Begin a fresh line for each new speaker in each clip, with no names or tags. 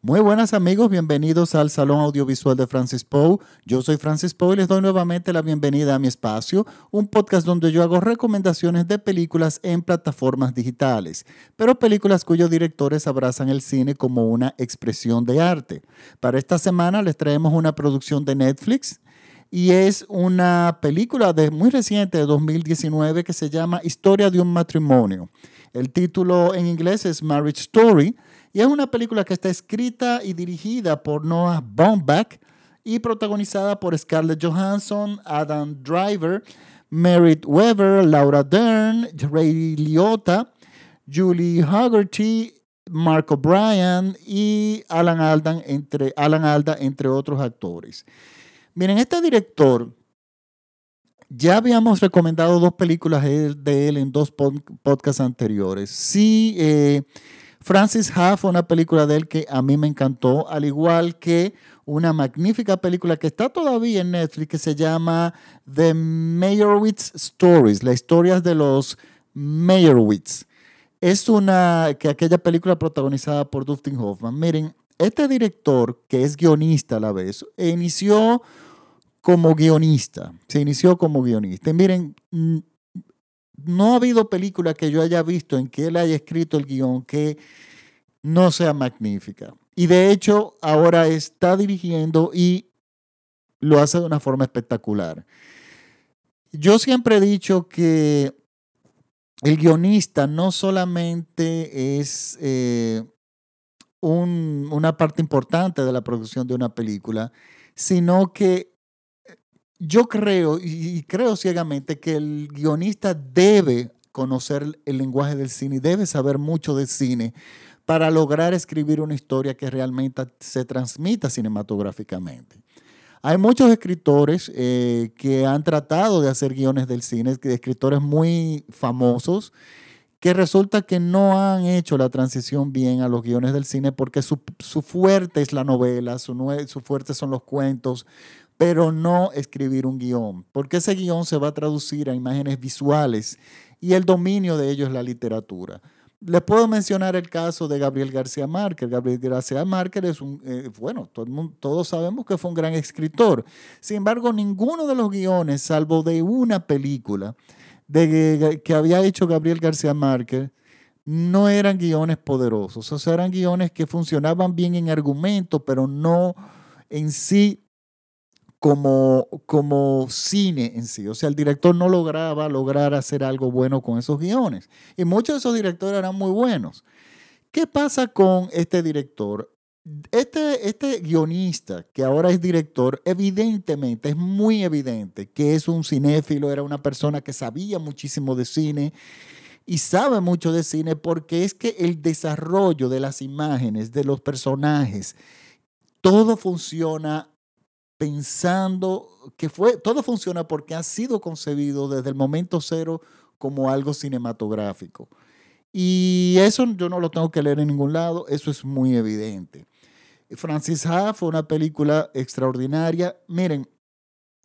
Muy buenas amigos, bienvenidos al Salón Audiovisual de Francis Poe. Yo soy Francis Poe y les doy nuevamente la bienvenida a mi espacio, un podcast donde yo hago recomendaciones de películas en plataformas digitales, pero películas cuyos directores abrazan el cine como una expresión de arte. Para esta semana les traemos una producción de Netflix y es una película de, muy reciente de 2019 que se llama Historia de un matrimonio. El título en inglés es Marriage Story y es una película que está escrita y dirigida por Noah Baumbach y protagonizada por Scarlett Johansson, Adam Driver, Merritt Weber, Laura Dern, Ray Liotta, Julie Haggerty, Mark O'Brien y Alan Alda, entre, Alan Alda, entre otros actores. Miren, este director, ya habíamos recomendado dos películas de él en dos podcasts anteriores. Sí, eh, Francis Ha fue una película de él que a mí me encantó, al igual que una magnífica película que está todavía en Netflix que se llama The Meyerowitz Stories, las historias de los Meyerowitz. Es una que aquella película protagonizada por Dustin Hoffman. Miren, este director, que es guionista a la vez, inició como guionista. Se inició como guionista. Y miren, no ha habido película que yo haya visto en que él haya escrito el guion que no sea magnífica. Y de hecho, ahora está dirigiendo y lo hace de una forma espectacular. Yo siempre he dicho que el guionista no solamente es eh, una parte importante de la producción de una película, sino que yo creo, y creo ciegamente, que el guionista debe conocer el lenguaje del cine debe saber mucho del cine para lograr escribir una historia que realmente se transmita cinematográficamente. Hay muchos escritores eh, que han tratado de hacer guiones del cine, escritores muy famosos, que resulta que no han hecho la transición bien a los guiones del cine porque su, fuerte es la novela, su fuerte son los cuentos, pero no escribir un guion, porque ese guion se va a traducir a imágenes visuales y el dominio de ello es la literatura. Les puedo mencionar el caso de Gabriel García Márquez. Gabriel García Márquez es un, eh, bueno, todos sabemos que fue un gran escritor. Sin embargo, ninguno de los guiones, salvo de una película de, que había hecho Gabriel García Márquez, no eran guiones poderosos. O sea, eran guiones que funcionaban bien en argumento, pero no en sí como, como cine en sí. O sea, el director no lograba lograr hacer algo bueno con esos guiones. Y muchos de esos directores eran muy buenos. ¿Qué pasa con este director? Este, este guionista, que ahora es director, evidentemente, es muy evidente que es un cinéfilo, era una persona que sabía muchísimo de cine y sabe mucho de cine porque es que el desarrollo de las imágenes, de los personajes, todo funciona pensando que fue, todo funciona porque ha sido concebido desde el momento cero como algo cinematográfico. Y eso yo no lo tengo que leer en ningún lado, eso es muy evidente. Francis Ha fue una película extraordinaria. Miren,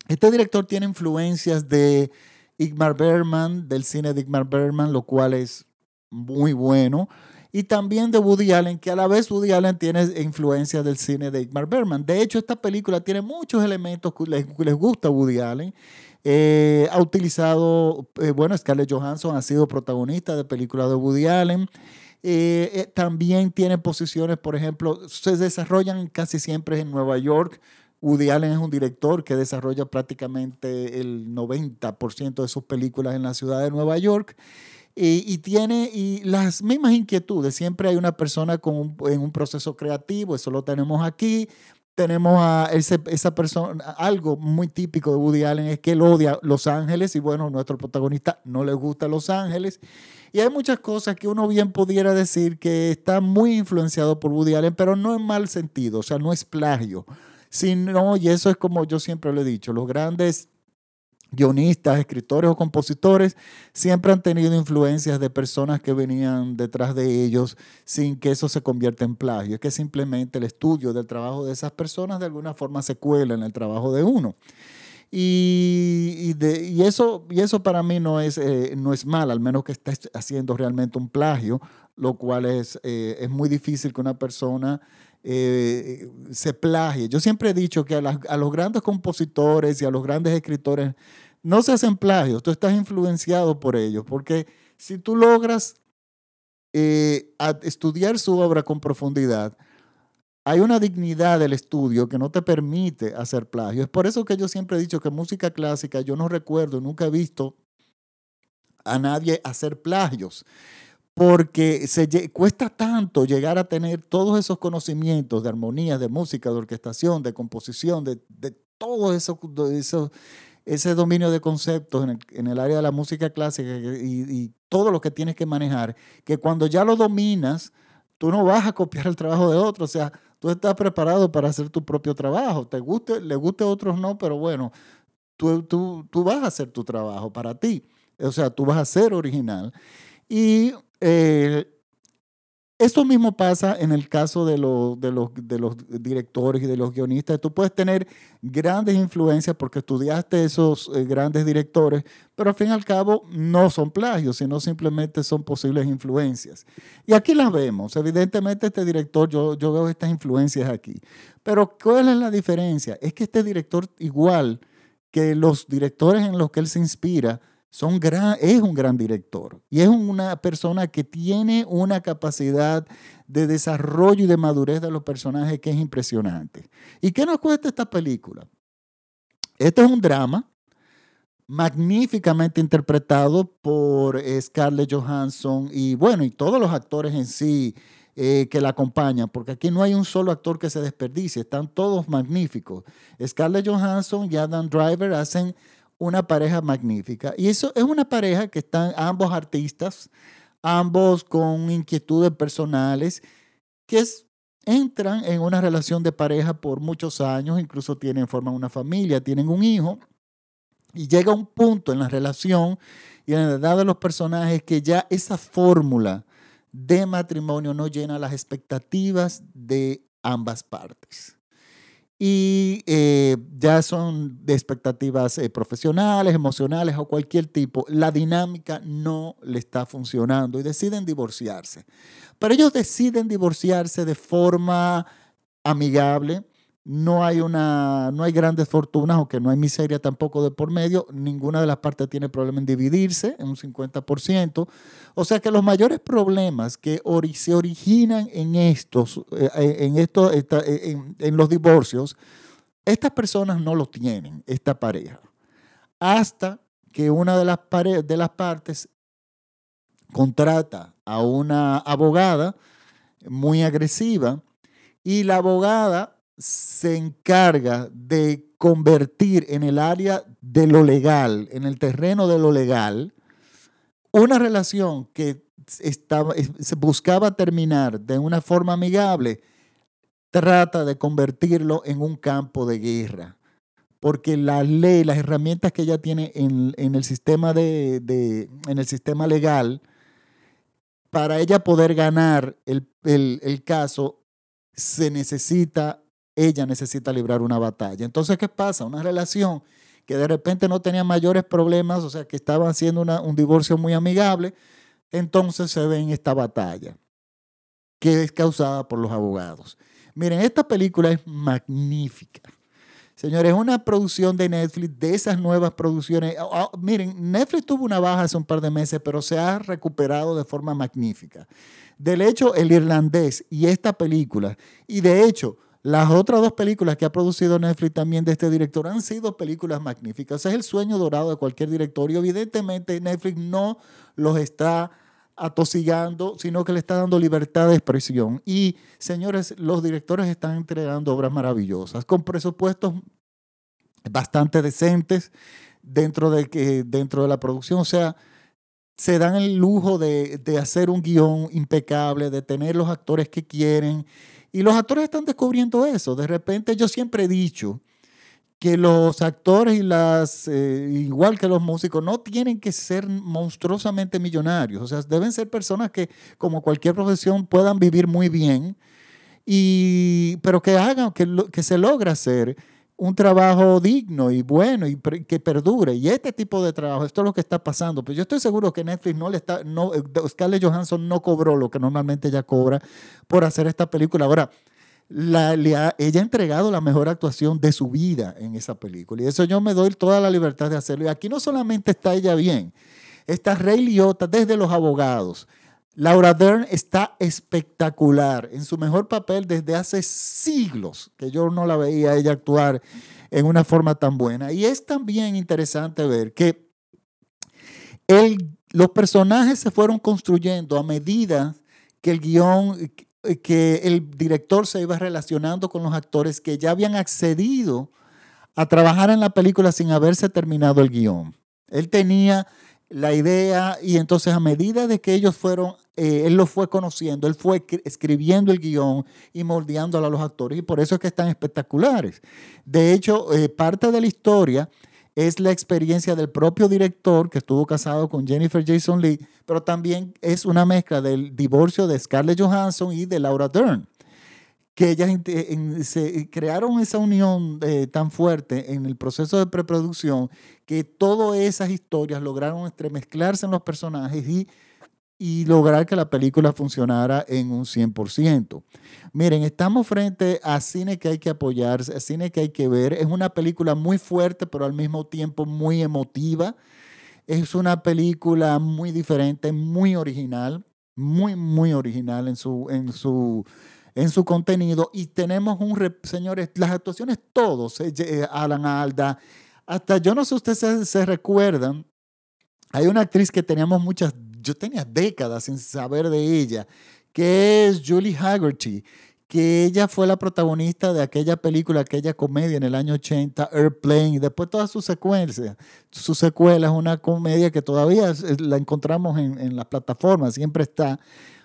este director tiene influencias de Igmar Bergman, del cine de Igmar Bergman, lo cual es muy bueno y también de Woody Allen, que a la vez Woody Allen tiene influencia del cine de Igmar Bergman. De hecho, esta película tiene muchos elementos que les, gusta a Woody Allen. Eh, ha utilizado, eh, bueno, Scarlett Johansson ha sido protagonista de películas de Woody Allen. Eh, también tiene posiciones, por ejemplo, se desarrollan casi siempre en Nueva York. Woody Allen es un director que desarrolla prácticamente el 90% de sus películas en la ciudad de Nueva York. Y, tiene y las mismas inquietudes. Siempre hay una persona con en un proceso creativo, eso lo tenemos aquí. Tenemos a esa persona, algo muy típico de Woody Allen es que él odia Los Ángeles y bueno, nuestro protagonista no le gusta Los Ángeles. Y hay muchas cosas que uno bien pudiera decir que está muy influenciado por Woody Allen, pero no en mal sentido, o sea, no es plagio. Sino, y eso es como yo siempre lo he dicho, los grandes guionistas, escritores o compositores siempre han tenido influencias de personas que venían detrás de ellos sin que eso se convierta en plagio. Es que simplemente el estudio del trabajo de esas personas de alguna forma se cuela en el trabajo de uno. Y, eso, y eso para mí no es, eh, no es mal, al menos que esté haciendo realmente un plagio lo cual es, eh, es muy difícil que una persona eh, se plagie. Yo siempre he dicho que a, los grandes compositores y a los grandes escritores no se hacen plagios, tú estás influenciado por ellos, porque si tú logras eh, estudiar su obra con profundidad, hay una dignidad del estudio que no te permite hacer plagio. Es por eso que yo siempre he dicho que música clásica, yo no recuerdo, nunca he visto a nadie hacer plagios porque se, cuesta tanto llegar a tener todos esos conocimientos de armonía, de música, de orquestación, de composición, de, todo eso, ese dominio de conceptos en el, área de la música clásica y, todo lo que tienes que manejar, que cuando ya lo dominas, tú no vas a copiar el trabajo de otro, o sea, tú estás preparado para hacer tu propio trabajo, te guste, le guste a otros no, pero bueno, tú, tú, tú vas a hacer tu trabajo para ti, o sea, tú vas a ser original. Y eh, esto mismo pasa en el caso de, los, directores y de los guionistas. Tú puedes tener grandes influencias porque estudiaste esos eh, grandes directores, pero al fin y al cabo no son plagios, sino simplemente son posibles influencias. Y aquí las vemos. Evidentemente este director, yo veo estas influencias aquí. Pero ¿cuál es la diferencia? Es que este director, igual que los directores en los que él se inspira, es un gran director y es una persona que tiene una capacidad de desarrollo y de madurez de los personajes que es impresionante. ¿Y qué nos cuesta esta película? Este es un drama magníficamente interpretado por Scarlett Johansson y bueno, y todos los actores en sí eh, que la acompañan, porque aquí no hay un solo actor que se desperdicie, están todos magníficos. Scarlett Johansson y Adam Driver hacen una pareja magnífica. Y eso es una pareja que están ambos artistas, ambos con inquietudes personales, que entran en una relación de pareja por muchos años, incluso tienen, forman una familia, tienen un hijo, y llega un punto en la relación y en la edad de los personajes que ya esa fórmula de matrimonio no llena las expectativas de ambas partes y eh, ya son de expectativas eh, profesionales, emocionales o cualquier tipo, la dinámica no le está funcionando y deciden divorciarse. Pero ellos deciden divorciarse de forma amigable, no hay, una, no hay grandes fortunas, aunque no hay miseria tampoco de por medio. Ninguna de las partes tiene problema en dividirse en un 50%. O sea que los mayores problemas que se originan en estos, eh, eh, eh, en, en los divorcios, estas personas no lo tienen, esta pareja. Hasta que una de las, de las partes contrata a una abogada muy agresiva y la abogada se encarga de convertir en el área de lo legal, en el terreno de lo legal, una relación que estaba, se buscaba terminar de una forma amigable, trata de convertirlo en un campo de guerra. Porque la ley, las herramientas que ella tiene en, el, sistema de, en el sistema legal, para ella poder ganar el, el caso, se necesita ella necesita librar una batalla. Entonces, ¿qué pasa? Una relación que de repente no tenía mayores problemas, o sea, que estaba haciendo un divorcio muy amigable, entonces se ve en esta batalla que es causada por los abogados. Miren, esta película es magnífica. Señores, es una producción de Netflix, de esas nuevas producciones. Ah, ah, miren, Netflix tuvo una baja hace un par de meses, pero se ha recuperado de forma magnífica. Del hecho, El Irlandés y esta película, y de hecho, las otras dos películas que ha producido Netflix también de este director han sido películas magníficas. Es el sueño dorado de cualquier director y evidentemente Netflix no los está atosigando, sino que le está dando libertad de expresión. Y señores, los directores están entregando obras maravillosas con presupuestos bastante decentes dentro de, que, dentro de la producción. O sea, se dan el lujo de, de hacer un guion impecable, de tener los actores que quieren y los actores están descubriendo eso. De repente yo siempre he dicho que los actores y las, eh, igual que los músicos, no tienen que ser monstruosamente millonarios. O sea, deben ser personas que, como cualquier profesión, puedan vivir muy bien, y, pero que hagan, que, que se logra hacer un trabajo digno y bueno y que perdure. Y este tipo de trabajo, esto es lo que está pasando. Pues yo estoy seguro que Netflix no le está, no, Scarlett Johansson no cobró lo que normalmente ella cobra por hacer esta película. Ahora, la, ella ha entregado la mejor actuación de su vida en esa película. Y eso yo me doy toda la libertad de hacerlo. Y aquí no solamente está ella bien, está Ray Liotta desde los abogados. Laura Dern está espectacular en su mejor papel desde hace siglos, que yo no la veía ella actuar en una forma tan buena. Y es también interesante ver que los personajes se fueron construyendo a medida que el guion, que el director se iba relacionando con los actores que ya habían accedido a trabajar en la película sin haberse terminado el guion. Él tenía la idea y entonces a medida de que ellos fueron, eh, él lo fue conociendo, él fue escribiendo el guion y moldeándolo a los actores y por eso es que están espectaculares. De hecho, eh, parte de la historia es la experiencia del propio director que estuvo casado con Jennifer Jason Lee, pero también es una mezcla del divorcio de Scarlett Johansson y de Laura Dern que ellas se crearon esa unión eh, tan fuerte en el proceso de preproducción que todas esas historias lograron entremezclarse en los personajes y, y lograr que la película funcionara en un 100%. Miren, estamos frente a cine que hay que apoyar, a cine que hay que ver. Es una película muy fuerte, pero al mismo tiempo muy emotiva. Es una película muy diferente, muy original, muy, muy original en su... En su en su contenido y tenemos un, señores, las actuaciones todos, eh, Alan Alda, hasta yo no sé si ustedes se, recuerdan, hay una actriz que teníamos muchas, yo tenía décadas sin saber de ella, que es Julie Haggerty, que ella fue la protagonista de aquella película, aquella comedia en el año 80, Airplane, y después toda su secuencia. Su secuela es una comedia que todavía la encontramos en, en las plataformas, siempre está,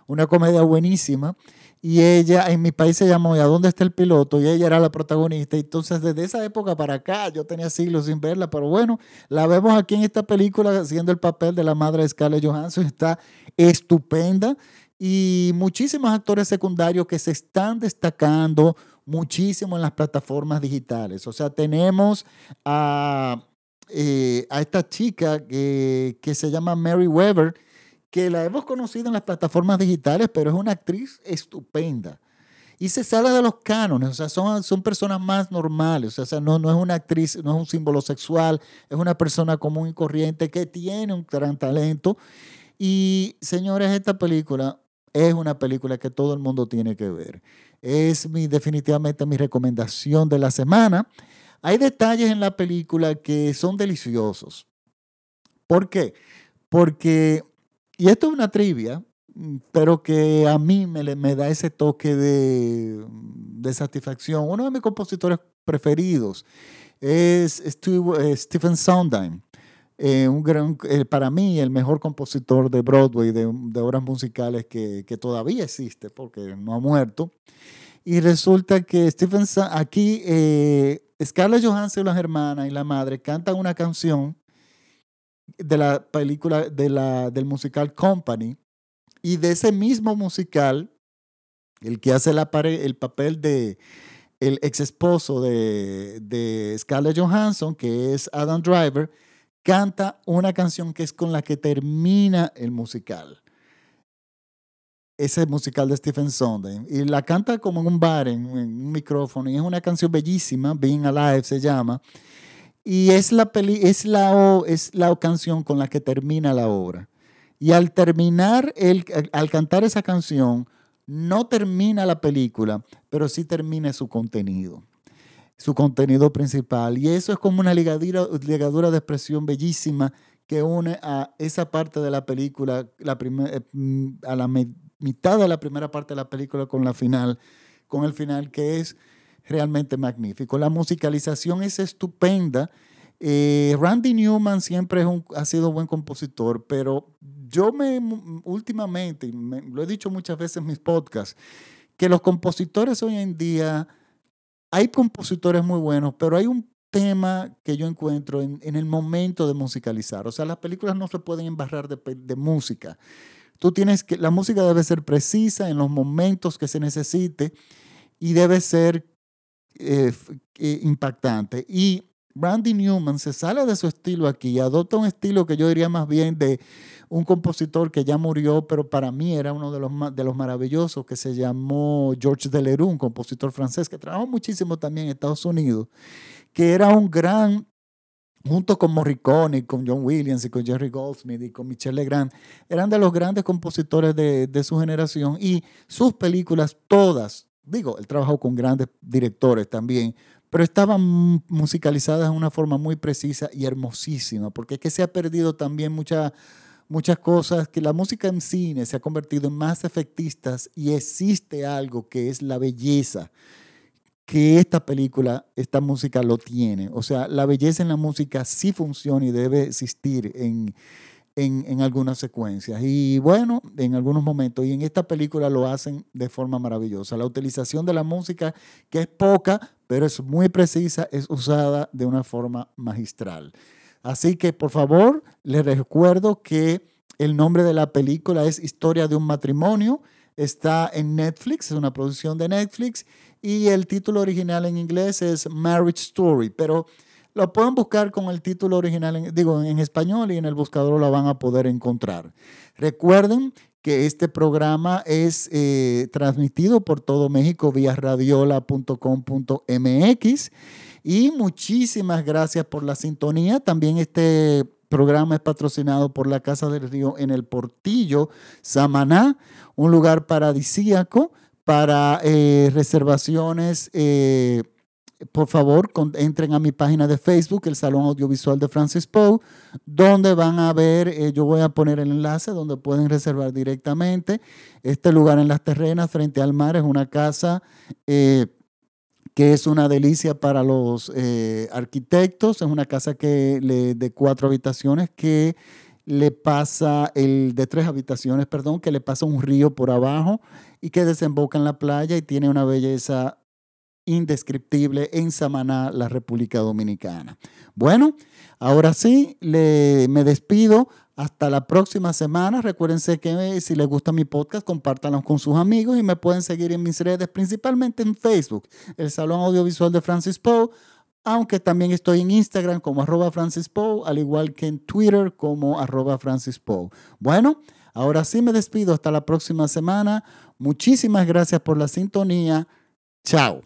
una comedia buenísima y ella en mi país se llamó ¿Y a dónde está el piloto? Y ella era la protagonista. Entonces, desde esa época para acá, yo tenía siglos sin verla, pero bueno, la vemos aquí en esta película haciendo el papel de la madre de Scarlett Johansson. Está estupenda y muchísimos actores secundarios que se están destacando muchísimo en las plataformas digitales. O sea, tenemos a, eh, a esta chica que, que se llama Mary Weber que la hemos conocido en las plataformas digitales, pero es una actriz estupenda. Y se sale de los cánones, o sea, son, son personas más normales, o sea, no, no es una actriz, no es un símbolo sexual, es una persona común y corriente que tiene un gran talento. Y señores, esta película es una película que todo el mundo tiene que ver. Es mi, definitivamente mi recomendación de la semana. Hay detalles en la película que son deliciosos. ¿Por qué? Porque y esto es una trivia, mm, pero que a mí me, me da ese toque de, de, satisfacción. Uno de mis compositores preferidos es eh, Stephen Sondheim. Eh, eh, para mí, el mejor compositor de Broadway, de, obras musicales que, todavía existe, porque no ha muerto. Y resulta que Stephen aquí, Scarlett Johansson, las hermanas y la madre cantan una canción de la película, de la, del musical Company, y de ese mismo musical, el que hace la el papel de el ex esposo de, de Scarlett Johansson, que es Adam Driver, canta una canción que es con la que termina el musical. Ese musical de Stephen Sondheim. Y la canta como en un bar, en, en un micrófono. Y es una canción bellísima, Being Alive se llama. Y es la, peli, es, la, es la canción con la que termina la obra. Y al terminar, el, al cantar esa canción, no termina la película, pero sí termina su contenido, su contenido principal. Y eso es como una ligadura, ligadura de expresión bellísima que une a esa parte de la película, la eh, mm, a la mitad de la primera parte de la película con la final, con el final que es realmente magnífico. La musicalización es estupenda. Eh, Randy Newman siempre ha sido buen compositor, pero yo me últimamente, lo he dicho muchas veces en mis podcasts, que los compositores hoy en día, hay compositores muy buenos, pero hay un tema que yo encuentro en, el momento de musicalizar. O sea, las películas no se pueden embarrar de, de música. Tú tienes que, la música debe ser precisa en los momentos que se necesite y debe ser eh, eh, impactante. Y Randy Newman se sale de su estilo aquí y adopta un estilo que yo diría más bien de un compositor que ya murió, pero para mí era uno de los, de los maravillosos, que se llamó Georges Delerue, un compositor francés que trabajó muchísimo también en Estados Unidos, que era un gran junto con Morricone, con John Williams y con Jerry Goldsmith y con Michel Legrand, eran de los grandes compositores de, de, su generación y sus películas todas, digo, él trabajó con grandes directores también, pero estaban musicalizadas de una forma muy precisa y hermosísima, porque es que se ha perdido también mucha, muchas cosas, que la música en cine se ha convertido en más efectistas y existe algo que es la belleza, que esta película, esta música lo tiene. O sea, la belleza en la música sí funciona y debe existir en, en, en, algunas secuencias. Y bueno, en algunos momentos. Y en esta película lo hacen de forma maravillosa. La utilización de la música, que es poca, pero es muy precisa, es usada de una forma magistral. Así que por favor, les recuerdo que el nombre de la película es Historia de un matrimonio. Está en Netflix, es una producción de Netflix y el título original en inglés es Marriage Story, pero lo pueden buscar con el título original, digo, en español y en el buscador lo van a poder encontrar. Recuerden que este programa es eh, transmitido por todo México vía radiola.com.mx y muchísimas gracias por la sintonía. También este programa es patrocinado por la Casa del Río en el Portillo, Samaná, un lugar paradisíaco para eh, reservaciones. Eh, por favor, entren a mi página de Facebook, el Salón Audiovisual de Francis Poe, donde van a ver, eh, yo voy a poner el enlace donde pueden reservar directamente. Este lugar en las terrenas, frente al mar, es una casa eh, que es una delicia para los eh, arquitectos. Es una casa que de cuatro habitaciones que le pasa, el de tres habitaciones, perdón, que le pasa un río por abajo y que desemboca en la playa y tiene una belleza indescriptible en Samaná, la República Dominicana. Bueno, ahora sí, me despido. Hasta la próxima semana. Recuérdense que si les gusta mi podcast, compártanlo con sus amigos y me pueden seguir en mis redes, principalmente en Facebook, el Salón Audiovisual de Francis Poe, aunque también estoy en Instagram como arroba Francis al igual que en Twitter como arroba Francis. Bueno, ahora sí me despido. Hasta la próxima semana. Muchísimas gracias por la sintonía. Chao.